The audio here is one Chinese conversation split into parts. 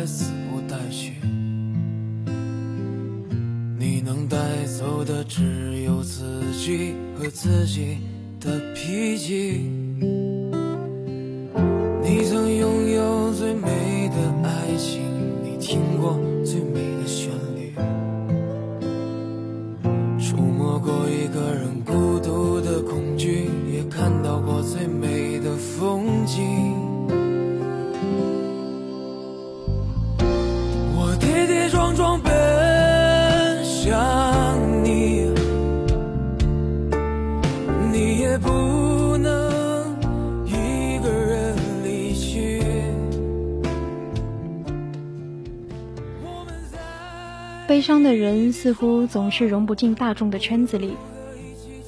不悲伤的人似乎总是融不进大众的圈子里。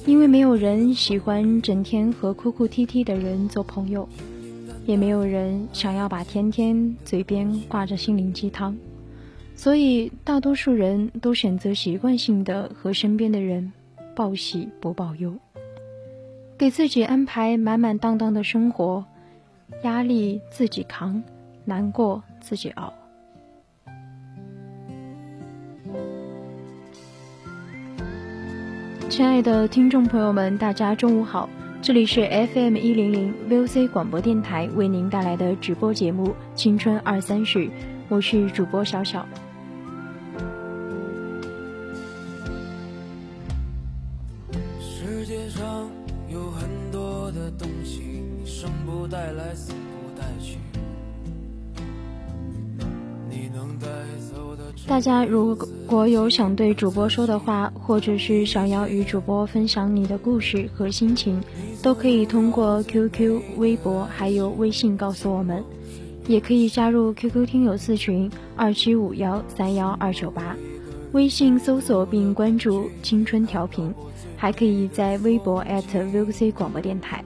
因为没有人喜欢整天和哭哭啼啼的人做朋友，也没有人想要把天天嘴边挂着心灵鸡汤，所以大多数人都选择习惯性的和身边的人报喜不报忧，给自己安排满满当当的生活，压力自己扛，难过自己熬。亲爱的听众朋友们，大家中午好！这里是 FM 一零零 VOC 广播电台为您带来的直播节目《青春二三事》，我是主播小小。大家如果有想对主播说的话，或者是想要与主播分享你的故事和心情，都可以通过 QQ、微博还有微信告诉我们，也可以加入 QQ 听友四群二七五幺三幺二九八，微信搜索并关注青春调频，还可以在微博 @VOC 广播电台。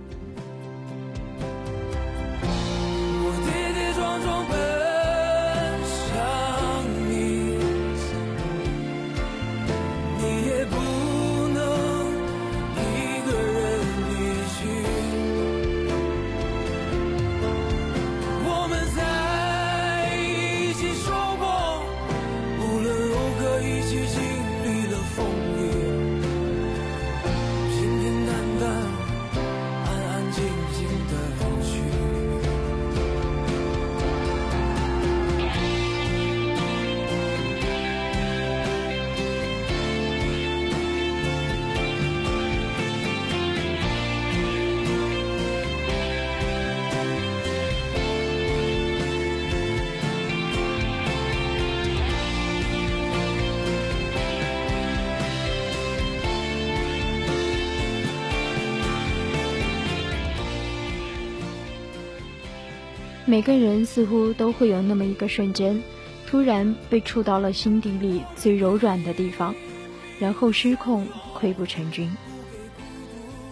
每个人似乎都会有那么一个瞬间，突然被触到了心底里最柔软的地方，然后失控溃不成军。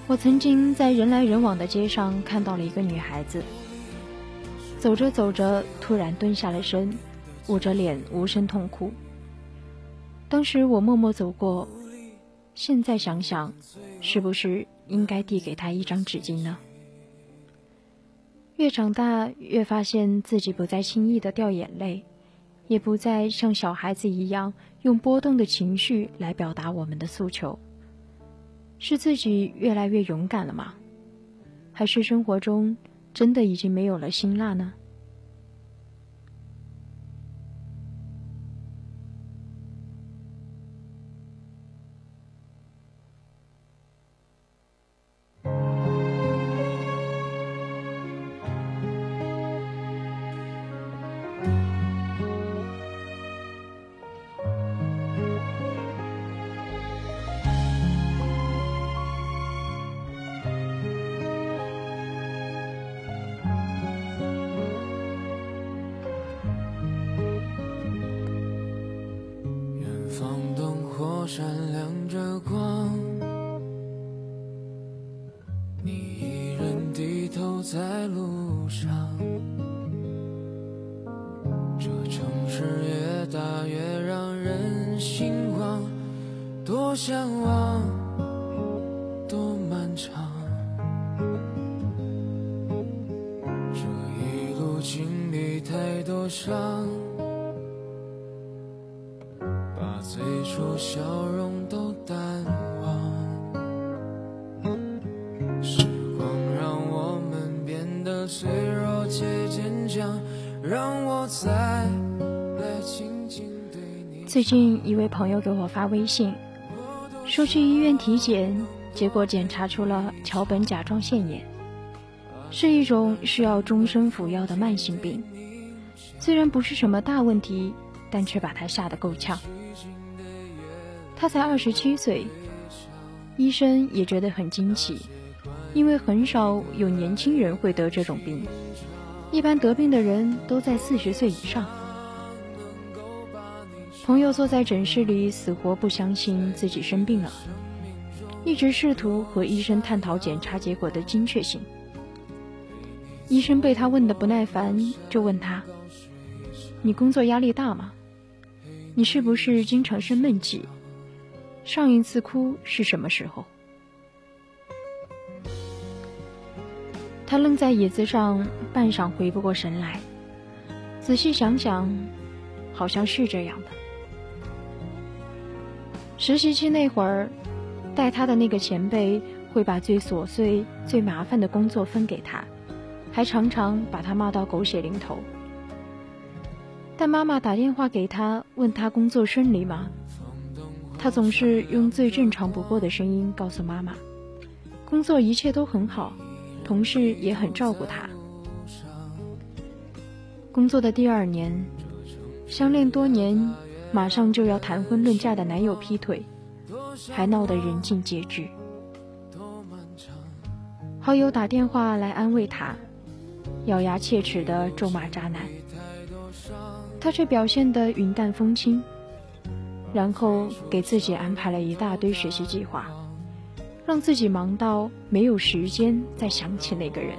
我曾经在人来人往的街上看到了一个女孩子，走着走着突然蹲下了身，捂着脸无声痛哭。当时我默默走过，现在想想，是不是应该递给她一张纸巾呢？越长大，越发现自己不再轻易的掉眼泪，也不再像小孩子一样用波动的情绪来表达我们的诉求。是自己越来越勇敢了吗？还是生活中真的已经没有了辛辣呢？在路上这城市越大越让人心慌多向往多漫长。这一路经历太多伤把最初笑容最近一位朋友给我发微信，说去医院体检，结果检查出了桥本甲状腺炎，是一种需要终身服药的慢性病。虽然不是什么大问题，但却把他吓得够呛。他才二十七岁，医生也觉得很惊奇，因为很少有年轻人会得这种病，一般得病的人都在四十岁以上。朋友坐在诊室里，死活不相信自己生病了，一直试图和医生探讨检查结果的精确性。医生被他问的不耐烦，就问他：“你工作压力大吗？你是不是经常生闷气？上一次哭是什么时候？”他愣在椅子上，半晌回不过神来。仔细想想，好像是这样的。实习期那会儿，带他的那个前辈会把最琐碎、最麻烦的工作分给他，还常常把他骂到狗血淋头。但妈妈打电话给他，问他工作顺利吗？他总是用最正常不过的声音告诉妈妈，工作一切都很好，同事也很照顾他。工作的第二年，相恋多年。马上就要谈婚论嫁的男友劈腿，还闹得人尽皆知。好友打电话来安慰他，咬牙切齿的咒骂渣男，他却表现得云淡风轻，然后给自己安排了一大堆学习计划，让自己忙到没有时间再想起那个人。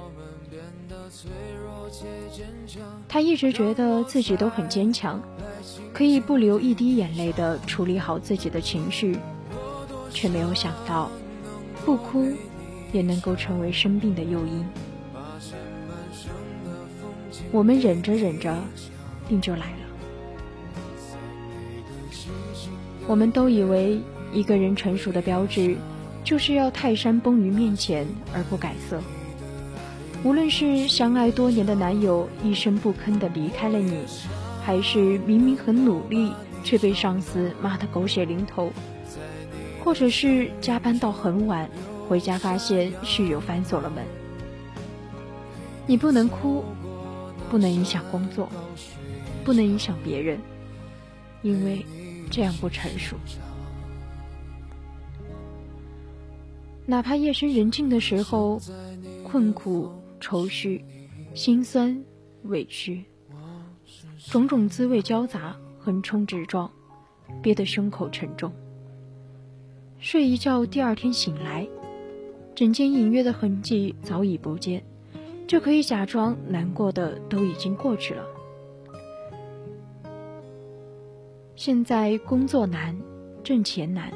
他一直觉得自己都很坚强。可以不流一滴眼泪的处理好自己的情绪，却没有想到，不哭也能够成为生病的诱因。我们忍着忍着，病就来了。我们都以为一个人成熟的标志，就是要泰山崩于面前而不改色。无论是相爱多年的男友一声不吭的离开了你。还是明明很努力，却被上司骂得狗血淋头；或者是加班到很晚，回家发现室友反锁了门。你不能哭，不能影响工作，不能影响别人，因为这样不成熟。哪怕夜深人静的时候，困苦、愁绪、心酸、委屈。种种滋味交杂，横冲直撞，憋得胸口沉重。睡一觉，第二天醒来，枕间隐约的痕迹早已不见，就可以假装难过的都已经过去了。现在工作难，挣钱难，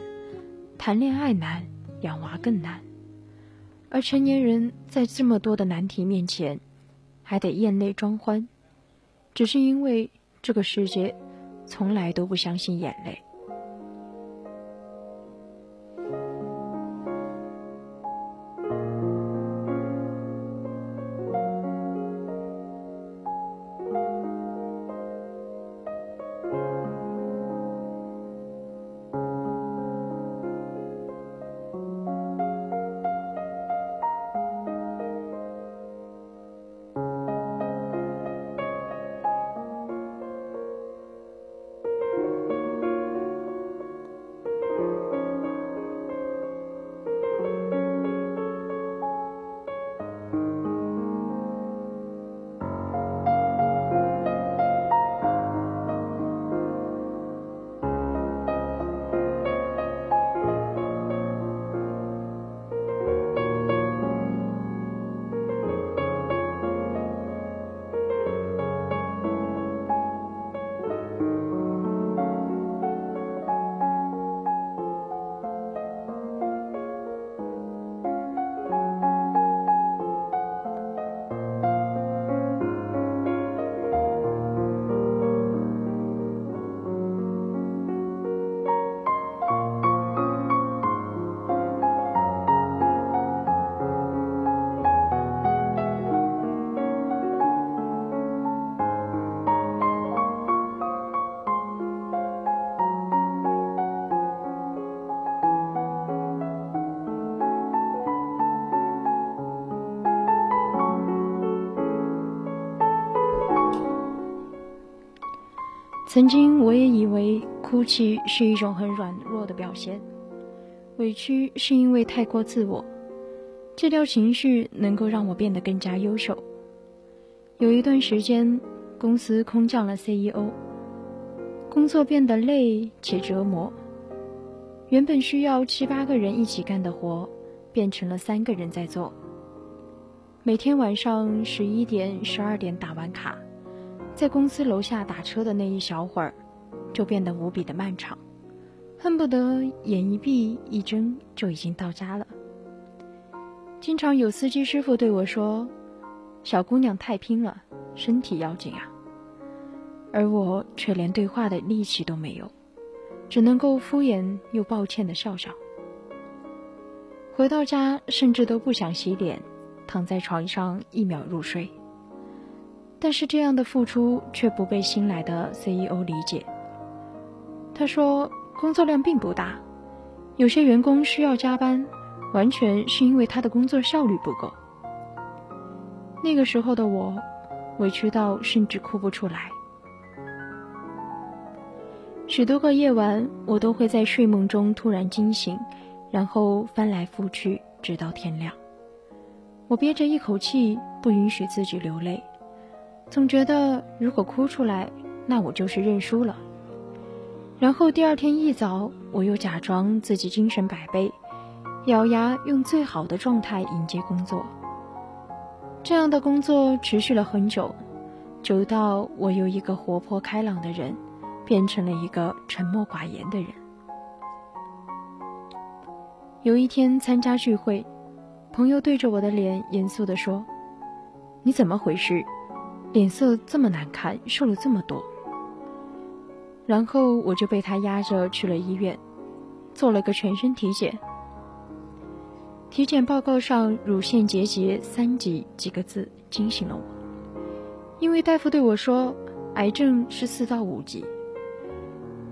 谈恋爱难，养娃更难，而成年人在这么多的难题面前，还得咽泪装欢，只是因为这个世界从来都不相信眼泪。曾经我也以为哭泣是一种很软弱的表现，委屈是因为太过自我，戒掉情绪能够让我变得更加优秀。有一段时间，公司空降了 CEO，工作变得累且折磨，原本需要七八个人一起干的活，变成了三个人在做。每天晚上十一点、十二点打完卡。在公司楼下打车的那一小会儿，就变得无比的漫长，恨不得眼一闭一睁就已经到家了。经常有司机师傅对我说：“小姑娘太拼了，身体要紧啊。”而我却连对话的力气都没有，只能够敷衍又抱歉的笑笑。回到家，甚至都不想洗脸，躺在床上一秒入睡。但是这样的付出却不被新来的 CEO 理解。他说：“工作量并不大，有些员工需要加班，完全是因为他的工作效率不够。”那个时候的我，委屈到甚至哭不出来。许多个夜晚，我都会在睡梦中突然惊醒，然后翻来覆去，直到天亮。我憋着一口气，不允许自己流泪。总觉得如果哭出来，那我就是认输了。然后第二天一早，我又假装自己精神百倍，咬牙用最好的状态迎接工作。这样的工作持续了很久，久到我由一个活泼开朗的人，变成了一个沉默寡言的人。有一天参加聚会，朋友对着我的脸严肃地说：“你怎么回事？”脸色这么难看，瘦了这么多，然后我就被他压着去了医院，做了个全身体检。体检报告上“乳腺结节三级”几个字惊醒了我，因为大夫对我说癌症是四到五级。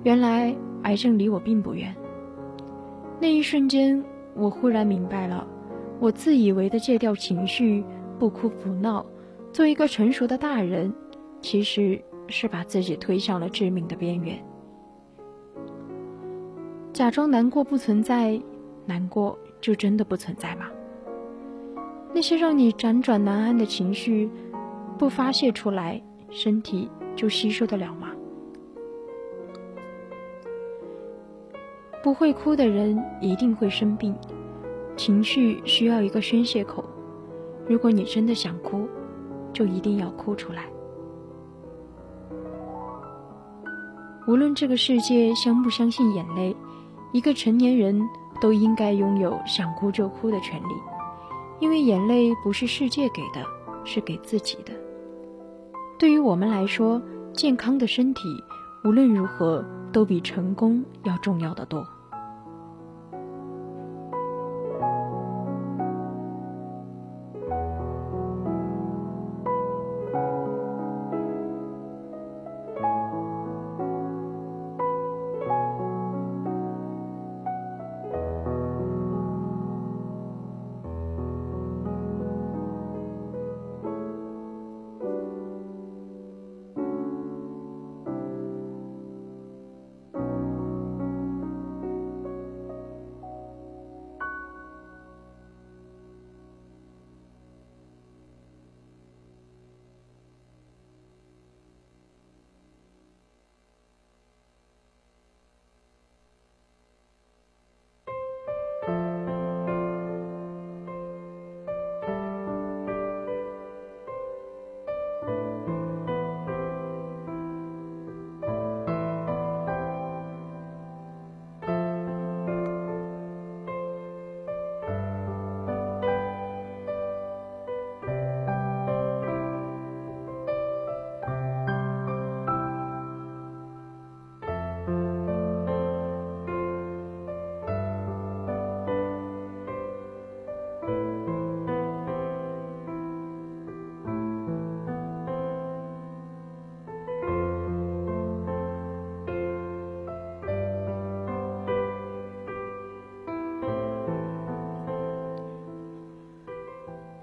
原来癌症离我并不远。那一瞬间，我忽然明白了，我自以为的戒掉情绪、不哭不闹。做一个成熟的大人，其实是把自己推向了致命的边缘。假装难过不存在，难过就真的不存在吗？那些让你辗转难安的情绪，不发泄出来，身体就吸收得了吗？不会哭的人一定会生病，情绪需要一个宣泄口。如果你真的想哭，就一定要哭出来。无论这个世界相不相信眼泪，一个成年人都应该拥有想哭就哭的权利，因为眼泪不是世界给的，是给自己的。对于我们来说，健康的身体无论如何都比成功要重要的多。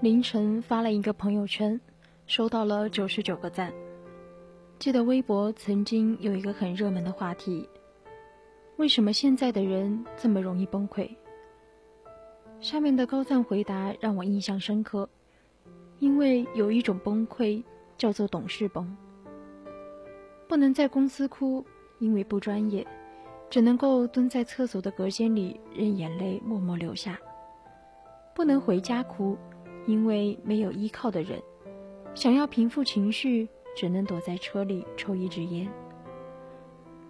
凌晨发了一个朋友圈，收到了九十九个赞。记得微博曾经有一个很热门的话题：为什么现在的人这么容易崩溃？下面的高赞回答让我印象深刻，因为有一种崩溃叫做懂事崩，不能在公司哭，因为不专业，只能够蹲在厕所的隔间里任眼泪默默流下，不能回家哭。因为没有依靠的人，想要平复情绪，只能躲在车里抽一支烟。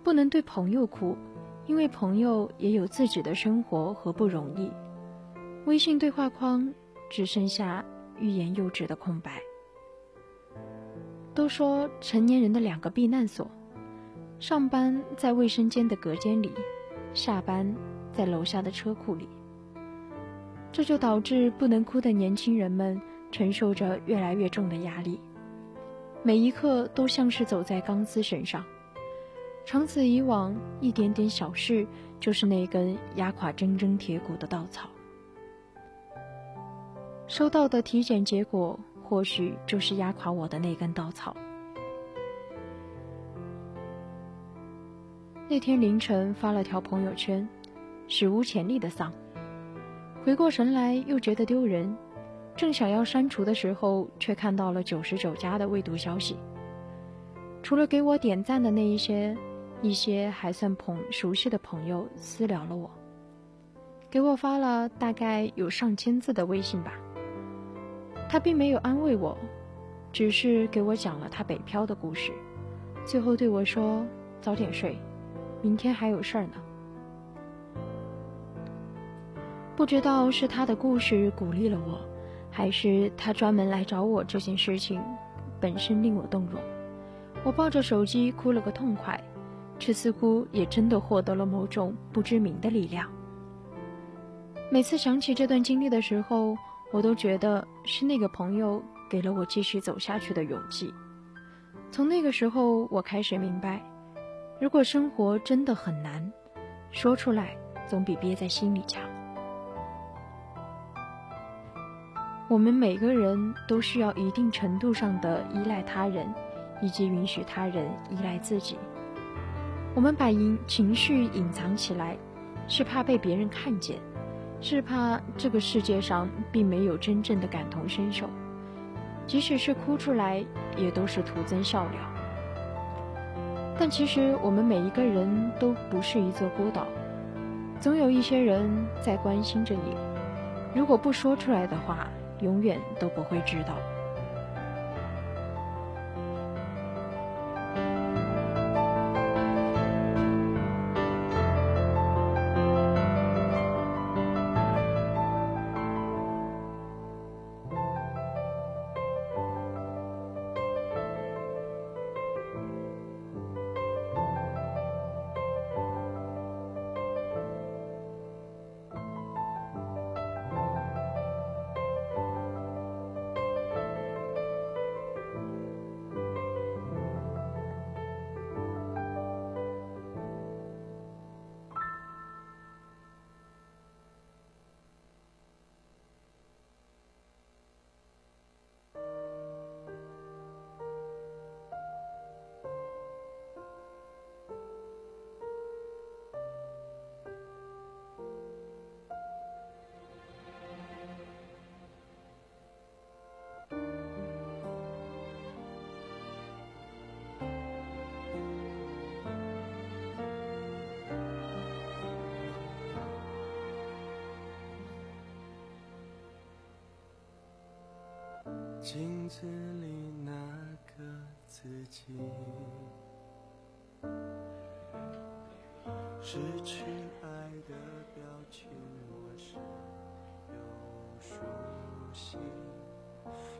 不能对朋友哭，因为朋友也有自己的生活和不容易。微信对话框只剩下欲言又止的空白。都说成年人的两个避难所：上班在卫生间的隔间里，下班在楼下的车库里。这就导致不能哭的年轻人们承受着越来越重的压力，每一刻都像是走在钢丝绳上，长此以往，一点点小事就是那根压垮铮铮铁骨的稻草。收到的体检结果，或许就是压垮我的那根稻草。那天凌晨发了条朋友圈，史无前例的丧。回过神来，又觉得丢人，正想要删除的时候，却看到了九十九加的未读消息。除了给我点赞的那一些，一些还算朋熟悉的朋友私聊了我，给我发了大概有上千字的微信吧。他并没有安慰我，只是给我讲了他北漂的故事，最后对我说：“早点睡，明天还有事儿呢。”不知道是他的故事鼓励了我，还是他专门来找我这件事情本身令我动容。我抱着手机哭了个痛快，却似乎也真的获得了某种不知名的力量。每次想起这段经历的时候，我都觉得是那个朋友给了我继续走下去的勇气。从那个时候，我开始明白，如果生活真的很难，说出来总比憋在心里强。我们每个人都需要一定程度上的依赖他人，以及允许他人依赖自己。我们把隐情绪隐藏起来，是怕被别人看见，是怕这个世界上并没有真正的感同身受。即使是哭出来，也都是徒增笑料。但其实我们每一个人都不是一座孤岛，总有一些人在关心着你。如果不说出来的话，永远都不会知道。镜子里那个自己，失去爱的表情，我是又熟悉。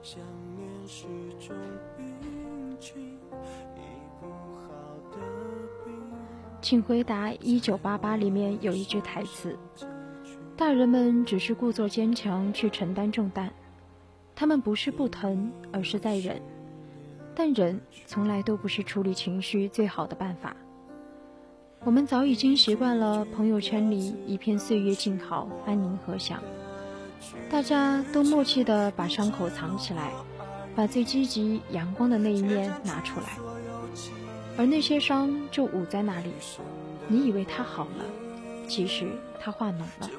想念是种病菌，医不好的病。请回答《一九八八》里面有一句台词：“大人们只是故作坚强去承担重担。”他们不是不疼，而是在忍，但忍从来都不是处理情绪最好的办法。我们早已经习惯了朋友圈里一片岁月静好，安宁和祥，大家都默契地把伤口藏起来，把最积极阳光的那一面拿出来，而那些伤就捂在那里。你以为它好了，其实它化脓了。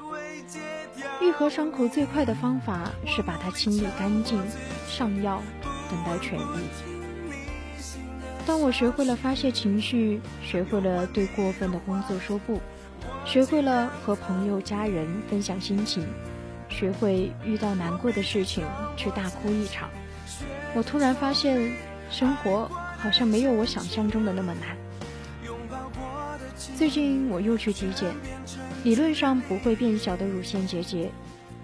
愈合伤口最快的方法是把它清理干净，上药，等待痊愈。当我学会了发泄情绪，学会了对过分的工作说不，学会了和朋友家人分享心情，学会遇到难过的事情去大哭一场，我突然发现，生活好像没有我想象中的那么难。最近我又去体检。理论上不会变小的乳腺结节，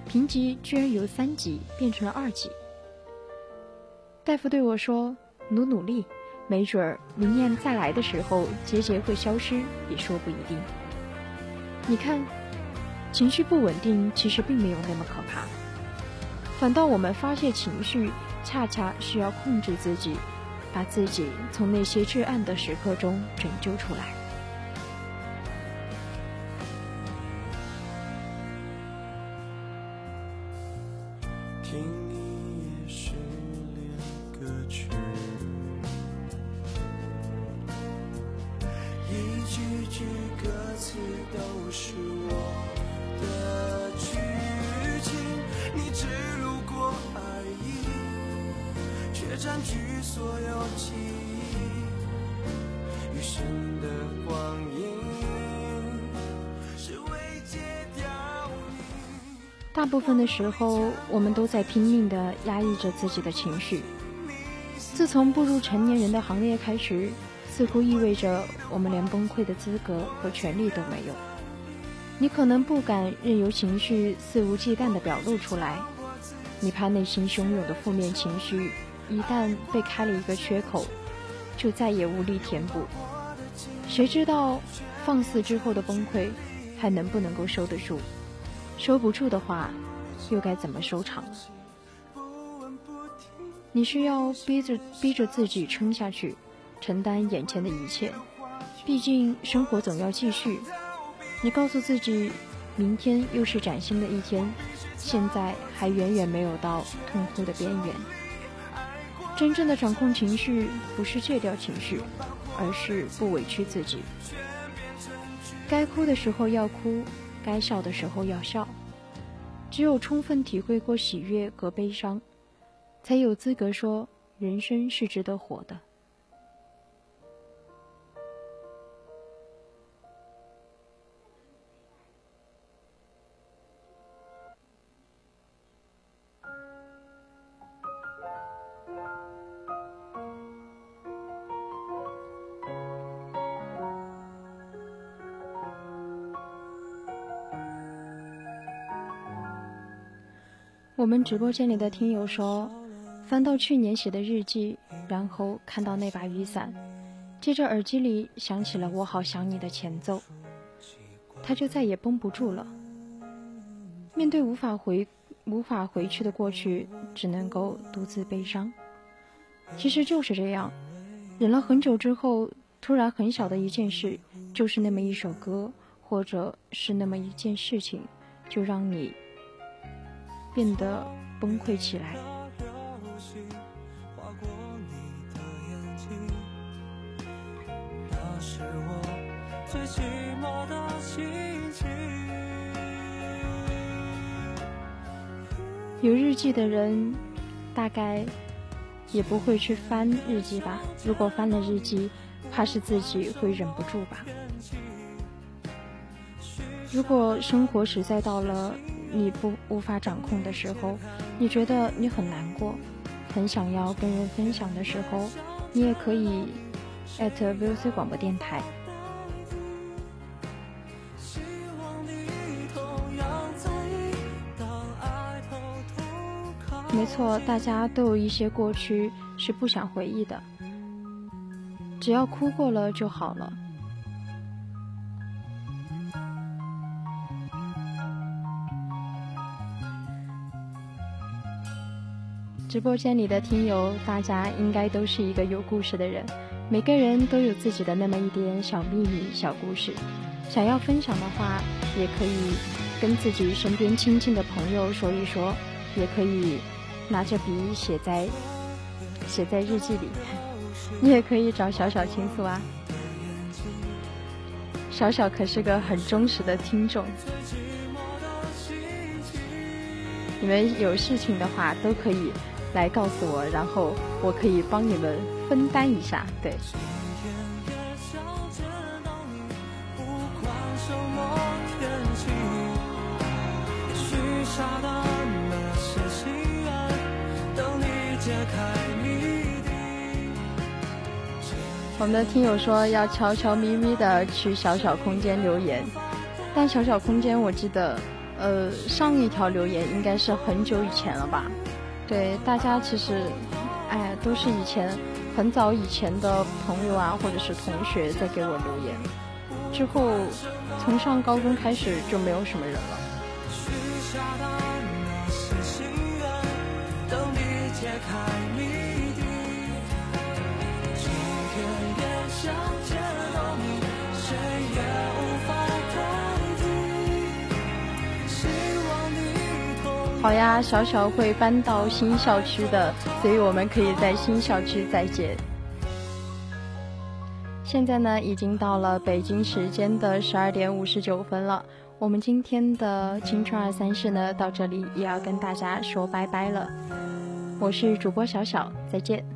评级居然由三级变成了二级。大夫对我说：“努努力，没准儿明年再来的时候结节会消失，也说不一定。”你看，情绪不稳定其实并没有那么可怕，反倒我们发泄情绪，恰恰需要控制自己，把自己从那些至暗的时刻中拯救出来。占据所有记忆，余生的。大部分的时候，我们都在拼命的压抑着自己的情绪。自从步入成年人的行列开始，似乎意味着我们连崩溃的资格和权利都没有。你可能不敢任由情绪肆无忌惮地表露出来，你怕内心汹涌的负面情绪。一旦被开了一个缺口，就再也无力填补。谁知道放肆之后的崩溃还能不能够收得住？收不住的话，又该怎么收场？你需要逼着逼着自己撑下去，承担眼前的一切。毕竟生活总要继续。你告诉自己，明天又是崭新的一天，现在还远远没有到痛哭的边缘。真正的掌控情绪，不是戒掉情绪，而是不委屈自己。该哭的时候要哭，该笑的时候要笑。只有充分体会过喜悦和悲伤，才有资格说人生是值得活的。我们直播间里的听友说，翻到去年写的日记，然后看到那把雨伞，接着耳机里响起了《我好想你》的前奏，他就再也绷不住了。面对无法回、无法回去的过去，只能够独自悲伤。其实就是这样，忍了很久之后，突然很小的一件事，就是那么一首歌，或者是那么一件事情，就让你。变得崩溃起来。有日记的人，大概也不会去翻日记吧？如果翻了日记，怕是自己会忍不住吧？如果生活实在到了……你不无法掌控的时候，你觉得你很难过，很想要跟人分享的时候，你也可以 at VOC 广播电台。没错，大家都有一些过去是不想回忆的，只要哭过了就好了。直播间里的听友，大家应该都是一个有故事的人，每个人都有自己的那么一点小秘密、小故事，想要分享的话，也可以跟自己身边亲近的朋友说一说，也可以。拿着笔写在写在日记里，你也可以找小小倾诉啊。小小可是个很忠实的听众，你们有事情的话都可以来告诉我，然后我可以帮你们分担一下，对。我们的听友说要悄悄咪咪的去小小空间留言，但小小空间我记得，呃，上一条留言应该是很久以前了吧？对，大家其实，哎，都是以前很早以前的朋友啊，或者是同学在给我留言，之后从上高中开始就没有什么人了。好呀，小小会搬到新校区的，所以我们可以在新校区再见。现在呢，已经到了北京时间的十二点五十九分了，我们今天的青春二三事呢，到这里也要跟大家说拜拜了。我是主播小小，再见。